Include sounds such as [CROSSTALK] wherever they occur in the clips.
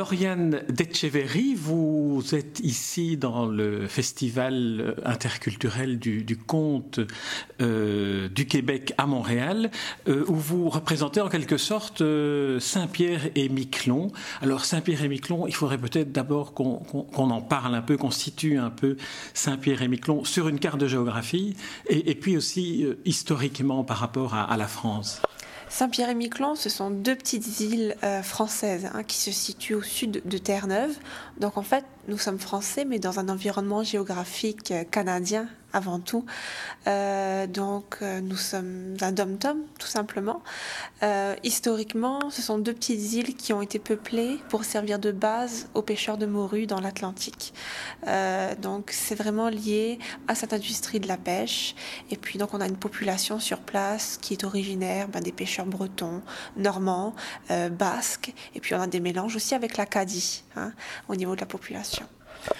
Lauriane Detcheverry, vous êtes ici dans le Festival interculturel du, conte euh, du Québec à Montréal, euh, où vous représentez en quelque sorte euh, Saint-Pierre et Miquelon. Alors Saint-Pierre et Miquelon, il faudrait peut-être d'abord qu'on en parle un peu, qu'on situe un peu Saint-Pierre et Miquelon sur une carte de géographie, et, puis aussi historiquement par rapport à la France. Saint-Pierre-et-Miquelon, ce sont deux petites îles euh, françaises hein, qui se situent au sud de Terre-Neuve. Donc en fait, nous sommes français, mais dans un environnement géographique euh, canadien avant tout. Euh, donc euh, nous sommes un dom-tom, tout simplement. historiquement, ce sont deux petites îles qui ont été peuplées pour servir de base aux pêcheurs de morue dans l'Atlantique. donc c'est vraiment lié à cette industrie de la pêche. Et puis donc on a une population sur place qui est originaire ben, des pêcheurs bretons, normands, basques. Et puis on a des mélanges aussi avec l'Acadie hein, au niveau de la population.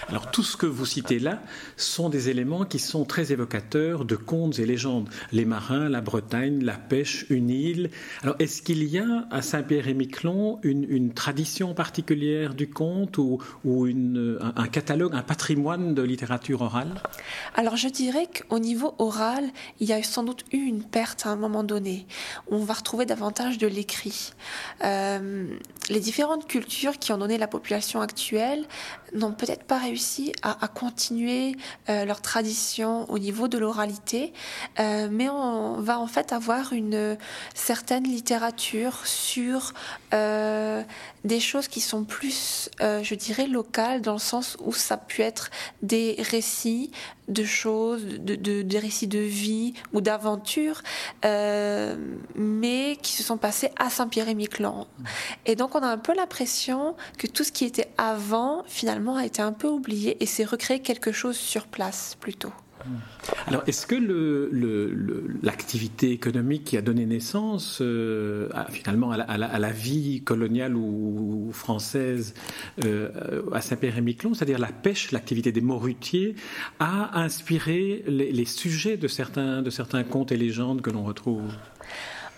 Alors tout ce que vous citez là sont des éléments qui sont très évocateurs de contes et légendes. Les marins, la Bretagne, la pêche, une île. Alors est-ce qu'il y a à Saint-Pierre-et-Miquelon une, tradition particulière du conte ou, un, catalogue, un patrimoine de littérature orale? Alors je dirais qu'au niveau oral, il y a sans doute eu une perte à un moment donné. On va retrouver davantage de l'écrit. Euh, les différentes cultures qui ont donné la population actuelle n'ont peut-être pas réussi à, continuer euh, leur tradition au niveau de l'oralité, euh, mais on va en fait avoir une certaine littérature sur euh, des choses qui sont plus, je dirais, locales, dans le sens où ça peut être des récits de choses, de, des récits de vie ou d'aventures, mais qui se sont passés à Saint-Pierre-et-Miquelon. Et donc on a un peu l'impression que tout ce qui était avant, finalement, a été un peu oublié et c'est recréer quelque chose sur place plutôt. Alors, est-ce que l'activité le, économique qui a donné naissance euh, finalement à la, vie coloniale ou, française euh, à Saint-Pierre-et-Miquelon, c'est-à-dire la pêche, l'activité des morutiers, a inspiré les, sujets de certains, de certains contes et légendes que l'on retrouve?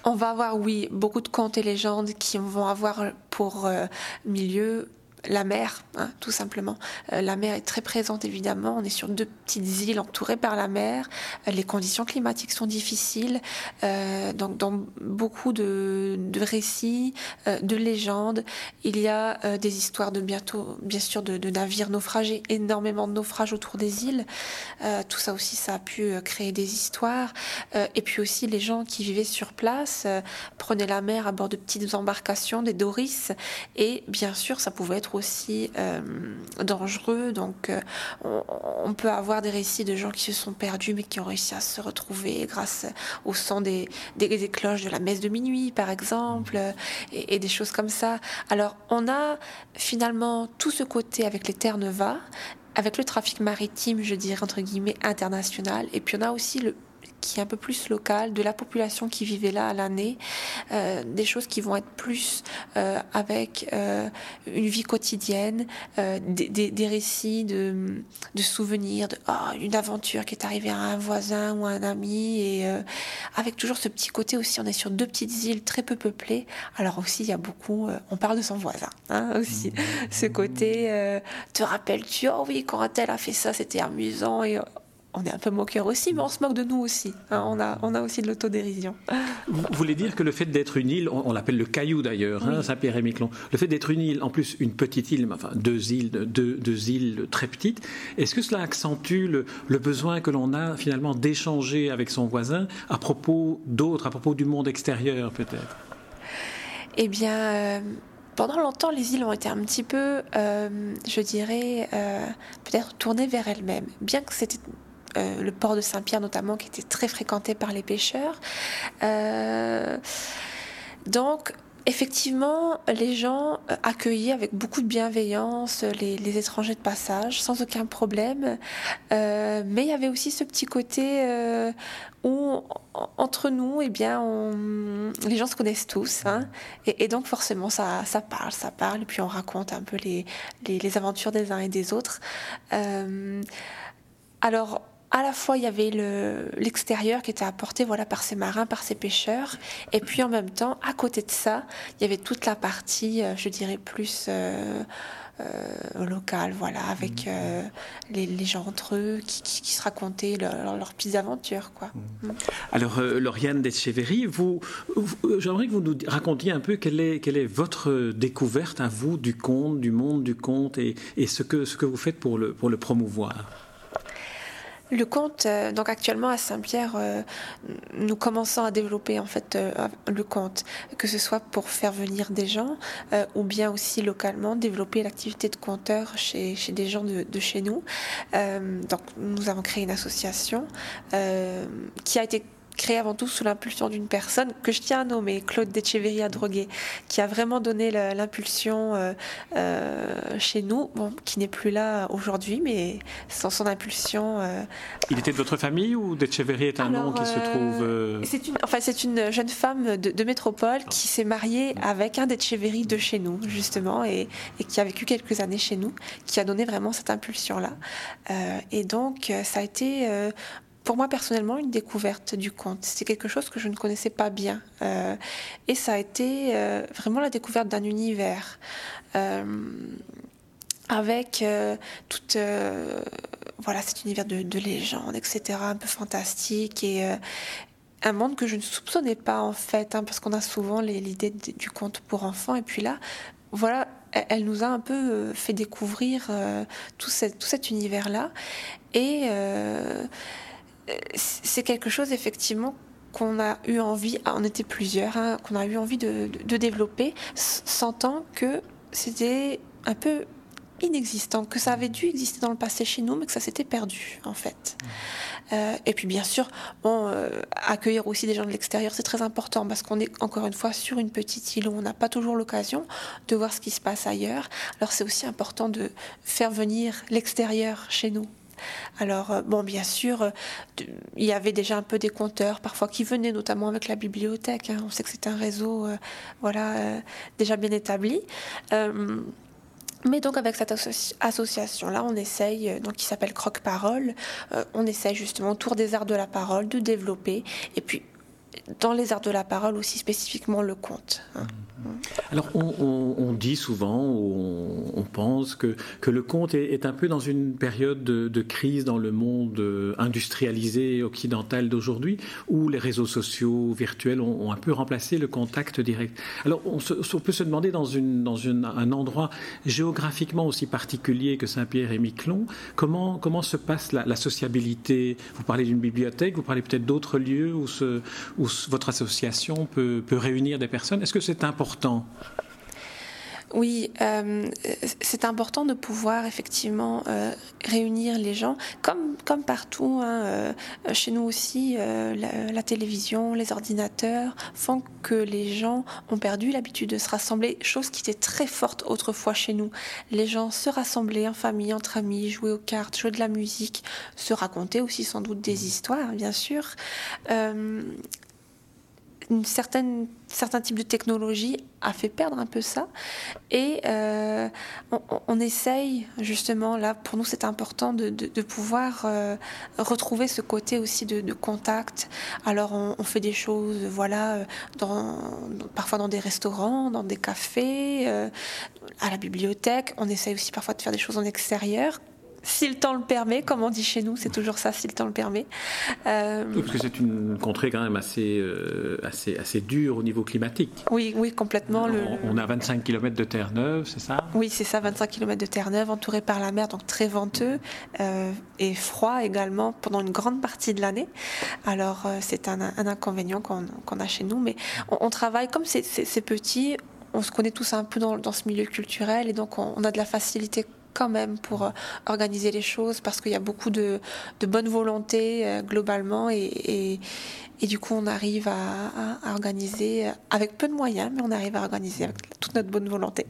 On va avoir, oui, beaucoup de contes et légendes qui vont avoir pour euh, milieu la mer, hein, tout simplement. Euh, la mer est très présente évidemment. On est sur deux petites îles entourées par la mer. Euh, les conditions climatiques sont difficiles. Euh, donc dans beaucoup de, récits, de légendes, il y a des histoires de bientôt, bien sûr, de, navires naufragés, énormément de naufrages autour des îles. tout ça aussi, ça a pu créer des histoires. et puis aussi les gens qui vivaient sur place prenaient la mer à bord de petites embarcations, des doris. Et bien sûr, ça pouvait être aussi euh, dangereux. Donc, euh, on, peut avoir des récits de gens qui se sont perdus, mais qui ont réussi à se retrouver grâce au son des, des, cloches de la messe de minuit, par exemple, et, des choses comme ça. Alors, on a finalement tout ce côté avec les Terre-Neuva, avec le trafic maritime, je dirais entre guillemets international, et puis on a aussi le qui est un peu plus local, de la population qui vivait là à l'année, euh, des choses qui vont être plus euh, avec euh, une vie quotidienne, des, des, récits de, de souvenirs, de, oh, une aventure qui est arrivée à un voisin ou à un ami, et avec toujours ce petit côté aussi, on est sur deux petites îles très peu peuplées, alors aussi il y a beaucoup, on parle de son voisin, hein, aussi, ce côté, te rappelles-tu, oh oui, quand tel a fait ça, c'était amusant, et on est un peu moqueur aussi, mais on se moque de nous aussi. Hein. on, a, on a aussi de l'autodérision. Vous voulez dire que le fait d'être une île, on, l'appelle le caillou d'ailleurs, hein, Saint-Pierre-et-Miquelon, le fait d'être une île, en plus une petite île, enfin deux îles, deux, deux îles très petites, est-ce que cela accentue le, besoin que l'on a finalement d'échanger avec son voisin à propos d'autres, à propos du monde extérieur peut-être? Eh bien. Euh, pendant longtemps, les îles ont été un petit peu, euh, je dirais, euh, peut-être tournées vers elles-mêmes. Bien que c'était euh, le port de Saint-Pierre notamment, qui était très fréquenté par les pêcheurs. Euh, donc, Effectivement, les gens euh, accueillaient avec beaucoup de bienveillance les, étrangers de passage, sans aucun problème. mais il y avait aussi ce petit côté où, entre nous, eh bien, les gens se connaissent tous. Hein. et, donc, forcément, ça, ça parle, ça parle. Et puis, on raconte un peu les, les, les aventures des uns et des autres. alors, à la fois il y avait l'extérieur qui était apporté voilà par ces marins, par ces pêcheurs, et puis en même temps, à côté de ça, il y avait toute la partie, euh, je dirais plus euh, euh, locale, voilà, avec mmh. les, gens entre eux qui, se racontaient leurs petites aventures, quoi. Mmh. Mmh. Alors, Lauriane d'Etcheverry, vous, j'aimerais que vous nous racontiez un peu quelle est, quelle est votre découverte à vous du conte, du monde du conte, et, et ce, que, ce que vous faites pour le, pour le promouvoir. Le conte, euh, donc actuellement à Saint-Pierre, euh, nous commençons à développer en fait euh, le conte, que ce soit pour faire venir des gens ou bien aussi localement développer l'activité de conteur chez, des gens de, de chez nous. donc nous avons créé une association qui a été créé avant tout sous l'impulsion d'une personne que je tiens à nommer, Claude Decheverry Drogué, qui a vraiment donné l'impulsion euh, euh, chez nous, bon, qui n'est plus là aujourd'hui, mais sans son impulsion. Euh, Il était de votre famille ou Decheverry est un nom qui se trouve. C'est une, enfin, c'est une jeune femme de, métropole qui s'est mariée avec un Decheverry de chez nous, justement, et, et, qui a vécu quelques années chez nous, qui a donné vraiment cette impulsion-là. et donc, ça a été pour moi personnellement une découverte du conte. C'est quelque chose que je ne connaissais pas bien. Euh, et ça a été euh, vraiment la découverte d'un univers. Euh, avec tout voilà, cet univers de, de légendes, etc., un peu fantastique et un monde que je ne soupçonnais pas en fait, hein, parce qu'on a souvent l'idée du conte pour enfants, et puis là, voilà, elle nous a un peu fait découvrir tout, tout, cet univers-là, et c'est quelque chose effectivement qu'on a eu envie, ah, on était plusieurs, hein, qu'on a eu envie de, développer, sentant que c'était un peu inexistant, que ça avait dû exister dans le passé chez nous, mais que ça s'était perdu en fait. Euh, et puis bien sûr, bon, euh, accueillir aussi des gens de l'extérieur, c'est très important parce qu'on est encore une fois sur une petite île où on n'a pas toujours l'occasion de voir ce qui se passe ailleurs. Alors c'est aussi important de faire venir l'extérieur chez nous alors, euh, bon, bien sûr, euh, il y avait déjà un peu des compteurs, parfois qui venaient, notamment avec la bibliothèque. Hein. On sait que c'est un réseau, euh, voilà, déjà bien établi. Mais donc avec cette association-là, on essaye, donc qui s'appelle Croque Parole, on essaye justement autour des arts de la parole de développer et puis dans les arts de la parole aussi spécifiquement le conte. Hein. Alors on, dit souvent, on, pense que, que le conte est, un peu dans une période de, crise dans le monde industrialisé occidental d'aujourd'hui, où les réseaux sociaux virtuels ont, un peu remplacé le contact direct. Alors on, peut se demander dans, une, dans un endroit géographiquement aussi particulier que Saint-Pierre et Miquelon, comment, comment se passe la, sociabilité? Vous parlez d'une bibliothèque, vous parlez peut-être d'autres lieux où votre association peut, peut réunir des personnes. Est-ce que c'est important? Oui, euh, c'est important de pouvoir effectivement euh, réunir les gens, comme, comme partout. Hein, euh, chez nous aussi, la, télévision, les ordinateurs font que les gens ont perdu l'habitude de se rassembler, chose qui était très forte autrefois chez nous. Les gens se rassemblaient en famille, entre amis, jouer aux cartes, jouer de la musique, se raconter aussi sans doute des histoires, bien sûr une certaine, certain type de technologie a fait perdre un peu ça. Et euh, on, essaye, justement, là, pour nous, c'est important de, pouvoir euh, retrouver ce côté aussi de, contact. Alors, on, fait des choses, voilà, euh, dans, parfois dans des restaurants, dans des cafés, à la bibliothèque. On essaye aussi parfois de faire des choses en extérieur si le temps le permet, comme on dit chez nous, c'est toujours ça, si le temps le permet. Euh, oui, parce que c'est une contrée quand même assez, euh, assez, assez dure au niveau climatique. Oui, oui, complètement. On, a 25 km de terre neuve, c'est ça? Oui, c'est ça, 25 km de terre neuve, entouré par la mer, donc très venteux euh, et froid également pendant une grande partie de l'année. Alors, c'est un, inconvénient qu'on a chez nous, mais on, travaille comme c'est petit, on se connaît tous un peu dans, dans, ce milieu culturel et donc on, on a de la facilité quand même pour euh, organiser les choses parce qu'il y a beaucoup de, bonne volonté euh, globalement et, du coup on arrive à, organiser avec peu de moyens mais on arrive à organiser avec toute notre bonne volonté.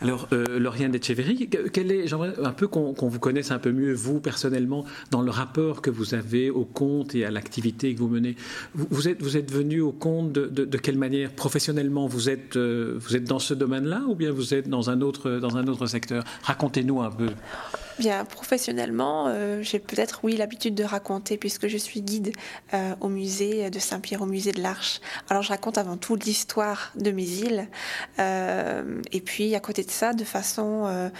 Alors, euh, Lauriane Etcheverry, quel est, j'aimerais un peu qu'on vous connaisse un peu mieux, vous personnellement, dans le rapport que vous avez au conte et à l'activité que vous menez. Vous, êtes, vous êtes venu au conte de, quelle manière? Professionnellement, vous êtes, euh, vous êtes dans ce domaine-là ou bien vous êtes dans un autre, dans un autre secteur? Racontez-nous un peu. Bien, professionnellement, euh, j'ai peut-être, oui, l'habitude de raconter puisque je suis guide euh, au musée de Saint-Pierre, au musée de l'Arche. Alors, je raconte avant tout l'histoire de mes îles. Euh, et puis, à côté de ça, de façon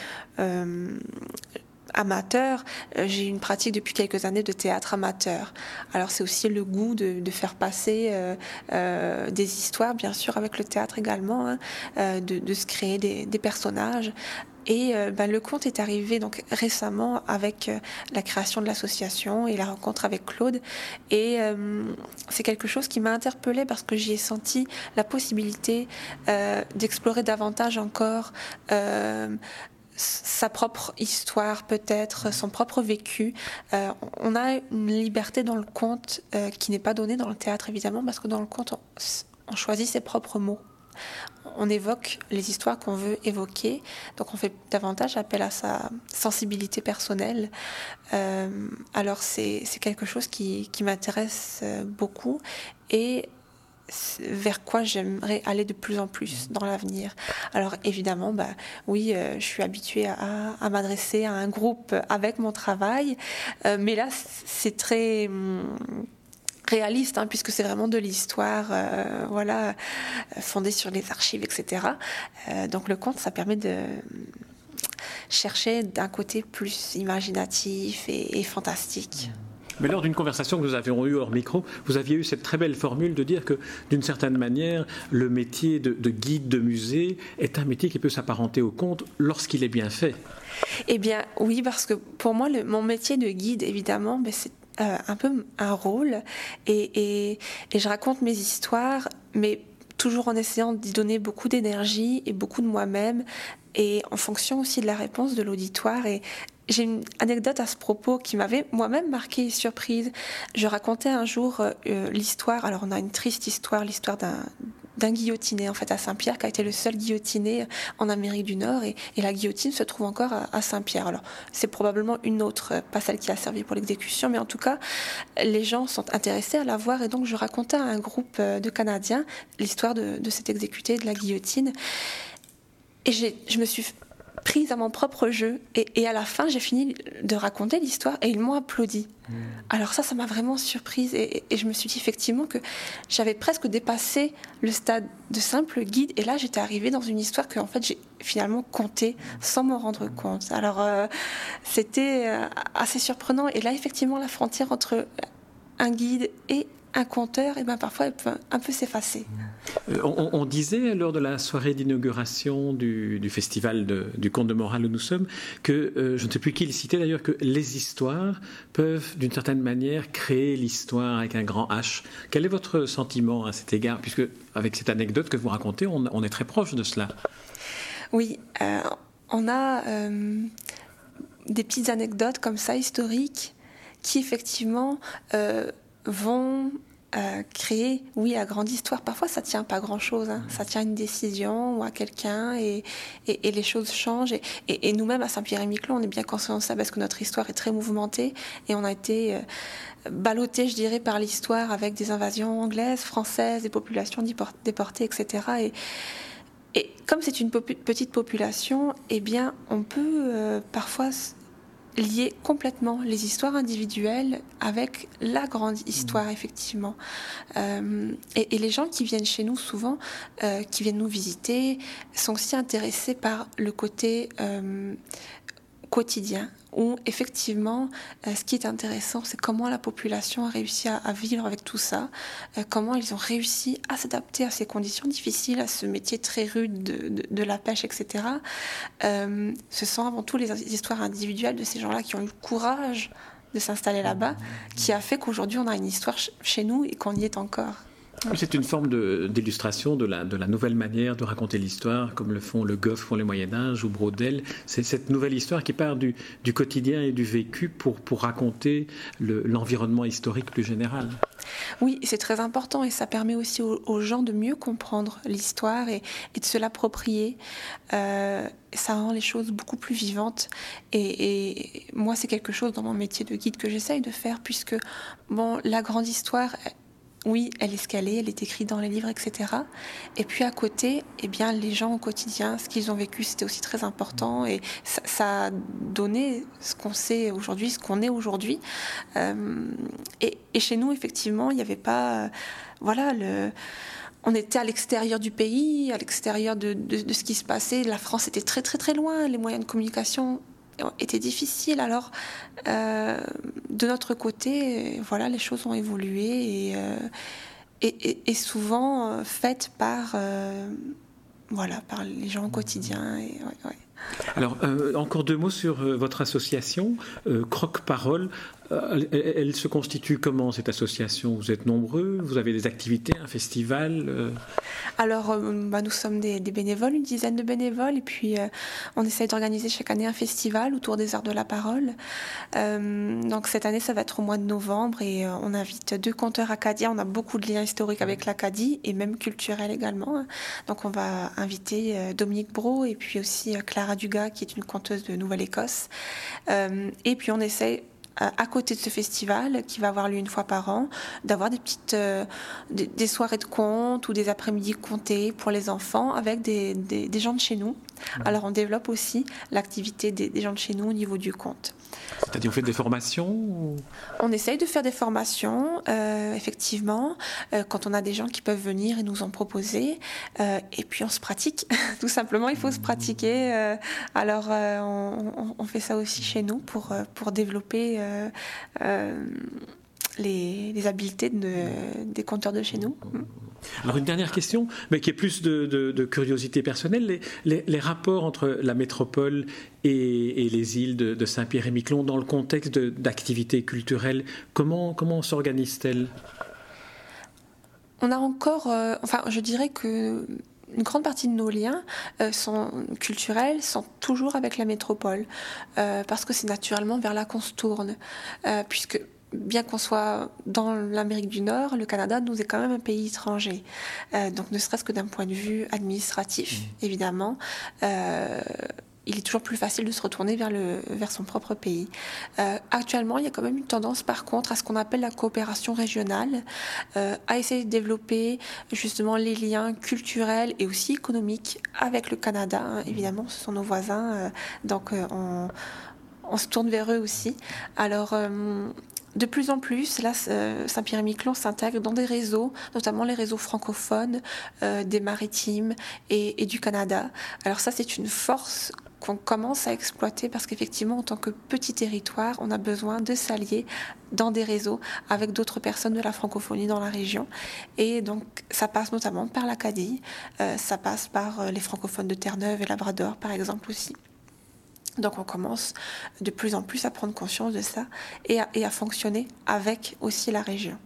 amateur, j'ai une pratique depuis quelques années de théâtre amateur. Alors c'est aussi le goût de, faire passer des histoires, bien sûr, avec le théâtre également, hein, de, se créer des personnages et euh, ben, le conte est arrivé donc récemment avec euh, la création de l'association et la rencontre avec Claude. Et euh, c'est quelque chose qui m'a interpellée parce que j'y ai senti la possibilité d'explorer davantage encore sa propre histoire peut-être, son propre vécu. on a une liberté dans le conte qui n'est pas donnée dans le théâtre évidemment parce que dans le conte on choisit ses propres mots on évoque les histoires qu'on veut évoquer, donc on fait davantage appel à sa sensibilité personnelle. Euh, alors c'est quelque chose qui, m'intéresse euh, beaucoup et vers quoi j'aimerais aller de plus en plus dans l'avenir. Alors évidemment, bah, oui, euh, je suis habituée à, m'adresser à un groupe avec mon travail, mais là c'est très... Hum, réaliste, hein, puisque c'est vraiment de l'histoire, euh, voilà, fondée sur les archives, etc. Euh, donc le conte, ça permet de chercher d'un côté plus imaginatif et, fantastique. Mais lors d'une conversation que nous avions eue hors micro, vous aviez eu cette très belle formule de dire que, d'une certaine manière, le métier de, guide de musée est un métier qui peut s'apparenter au conte lorsqu'il est bien fait. Eh bien, oui, parce que pour moi, le, mon métier de guide, évidemment, ben, c'est euh, un peu un rôle et, je raconte mes histoires, mais toujours en essayant d'y donner beaucoup d'énergie et beaucoup de moi-même et en fonction aussi de la réponse de l'auditoire. Et j'ai une anecdote à ce propos qui m'avait moi-même marqué surprise. Je racontais un jour euh, l'histoire, alors on a une triste histoire, l'histoire d'un d'un guillotiné en fait à Saint-Pierre qui a été le seul guillotiné en Amérique du Nord et, la guillotine se trouve encore à, Saint-Pierre. Alors c'est probablement une autre, pas celle qui a servi pour l'exécution, mais en tout cas les gens sont intéressés à la voir et donc je racontais à un groupe euh, de Canadiens l'histoire de, de cet exécuté de la guillotine. Et je me suis prise à mon propre jeu. Et, à la fin, j'ai fini de raconter l'histoire et ils m'ont applaudi. Hmm. Alors ça, ça m'a vraiment surprise et, je me suis dit effectivement que j'avais presque dépassé le stade de simple guide et là, j'étais arrivée dans une histoire que en fait j'ai finalement compté sans m'en rendre compte. Alors euh, c'était euh, assez surprenant et là, effectivement, la frontière entre un guide et un conteur, et eh ben parfois, elle peut un peu s'effacer. Euh, on, disait lors de la soirée d'inauguration du, festival du conte de morale où nous sommes que, euh, je ne sais plus qui le citait d'ailleurs, que les histoires peuvent d'une certaine manière créer l'histoire avec un grand H. Quel est votre sentiment à cet égard? Puisque avec cette anecdote que vous racontez, on, est très proche de cela. Oui, euh, on a des petites anecdotes comme ça historiques qui effectivement vont euh, créer, oui, à grande histoire. Parfois, ça tient pas grand-chose. Hein. Ça tient à une décision ou à quelqu'un et, et, les choses changent. Et, nous-mêmes, à Saint-Pierre-et-Miquelon, on est bien conscients de ça parce que notre histoire est très mouvementée et on a été euh, ballotté, je dirais, par l'histoire avec des invasions anglaises, françaises, des populations déportées, etc. Et, et comme c'est une petite population, eh bien, on peut euh, parfois lier complètement les histoires individuelles avec la grande histoire, effectivement. Euh, et, les gens qui viennent chez nous souvent, euh, qui viennent nous visiter, sont aussi intéressés par le côté euh, quotidien, où effectivement, euh, ce qui est intéressant, c'est comment la population a réussi à, vivre avec tout ça, euh, comment ils ont réussi à s'adapter à ces conditions difficiles, à ce métier très rude de, la pêche, etc. Euh, ce sont avant tout les histoires individuelles de ces gens-là qui ont eu le courage de s'installer là-bas, qui a fait qu'aujourd'hui on a une histoire chez nous et qu'on y est encore. C'est une forme d'illustration de, la, nouvelle manière de raconter l'histoire, comme le font Le Goff pour les Moyen-Âge ou Brodel. C'est cette nouvelle histoire qui part du, quotidien et du vécu pour, raconter l'environnement historique plus général. Oui, c'est très important et ça permet aussi aux, gens de mieux comprendre l'histoire et, de se l'approprier. Euh, ça rend les choses beaucoup plus vivantes. Et, moi, c'est quelque chose dans mon métier de guide que j'essaye de faire, puisque bon, la grande histoire, oui, elle est scalée, elle est écrite dans les livres, etc. Et puis à côté, eh bien, les gens au quotidien, ce qu'ils ont vécu, c'était aussi très important et ça, a donné ce qu'on sait aujourd'hui, ce qu'on est aujourd'hui. Euh, et, chez nous, effectivement, il n'y avait pas, voilà, le on était à l'extérieur du pays, à l'extérieur de, ce qui se passait. La France était très très très loin. Les moyens de communication était difficile. Alors, euh, de notre côté, voilà, les choses ont évolué et, euh, souvent euh, faites par, voilà, par les gens au quotidien. Et, Alors, encore deux mots sur votre association, Croque Parole. Elle, se constitue comment cette association? Vous êtes nombreux Vous avez des activités, un festival alors, euh, bah, nous sommes des, bénévoles, une dizaine de bénévoles, et puis euh, on essaye d'organiser chaque année un festival autour des arts de la parole. Euh, donc cette année, ça va être au mois de novembre, et on invite deux conteurs acadiens. On a beaucoup de liens historiques avec l'Acadie, et même culturels également. Hein. Donc on va inviter Dominique Bro, et puis aussi Clara Dugas, qui est une conteuse de Nouvelle-Écosse. et puis on essaye à côté de ce festival qui va avoir lieu une fois par an, d'avoir des petites euh, des, soirées de contes ou des après-midi comptés pour les enfants avec des, des, gens de chez nous. Alors on développe aussi l'activité des, gens de chez nous au niveau du conte. Vous faites des formations On essaye de faire des formations, euh, effectivement, euh, quand on a des gens qui peuvent venir et nous en proposer. et puis on se pratique, [LAUGHS] tout simplement, il faut se pratiquer. alors on, on, fait ça aussi chez nous pour, pour développer les, habiletés des compteurs de chez nous. Alors une dernière question, mais qui est plus de, curiosité personnelle, les, rapports entre la métropole et, les îles de, Saint-Pierre et Miquelon dans le contexte d'activités culturelles, comment, comment s'organisent-elles? On a encore, euh, enfin je dirais que une grande partie de nos liens euh, sont culturels sont toujours avec la métropole, euh, parce que c'est naturellement vers là qu'on se tourne, euh, puisque bien qu'on soit dans l'Amérique du Nord, le Canada nous est quand même un pays étranger. donc ne serait-ce que d'un point de vue administratif, mmh. évidemment il est toujours plus facile de se retourner vers, le, vers son propre pays. Euh, actuellement, il y a quand même une tendance, par contre, à ce qu'on appelle la coopération régionale, euh, à essayer de développer justement les liens culturels et aussi économiques avec le Canada. Hein. Évidemment, ce sont nos voisins, euh, donc on, on, se tourne vers eux aussi. Alors, de plus en plus, là, Saint-Pierre-et-Miquelon s'intègre dans des réseaux, notamment les réseaux francophones, des maritimes et, du Canada. Alors ça, c'est une force qu'on commence à exploiter parce qu'effectivement, en tant que petit territoire, on a besoin de s'allier dans des réseaux avec d'autres personnes de la francophonie dans la région. Et donc, ça passe notamment par l'Acadie, euh, ça passe par euh, les francophones de Terre-Neuve et Labrador, par exemple aussi. Donc on commence de plus en plus à prendre conscience de ça et à fonctionner avec aussi la région.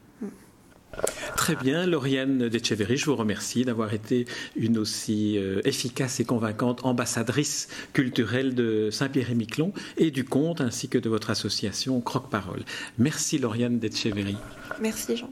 Très bien, Lauriane Decheverry, je vous remercie d'avoir été une aussi euh, efficace et convaincante ambassadrice culturelle de Saint-Pierre-et-Miquelon et du conte ainsi que de votre association Croque-Parole. Merci Lauriane Decheverry. Merci Jean.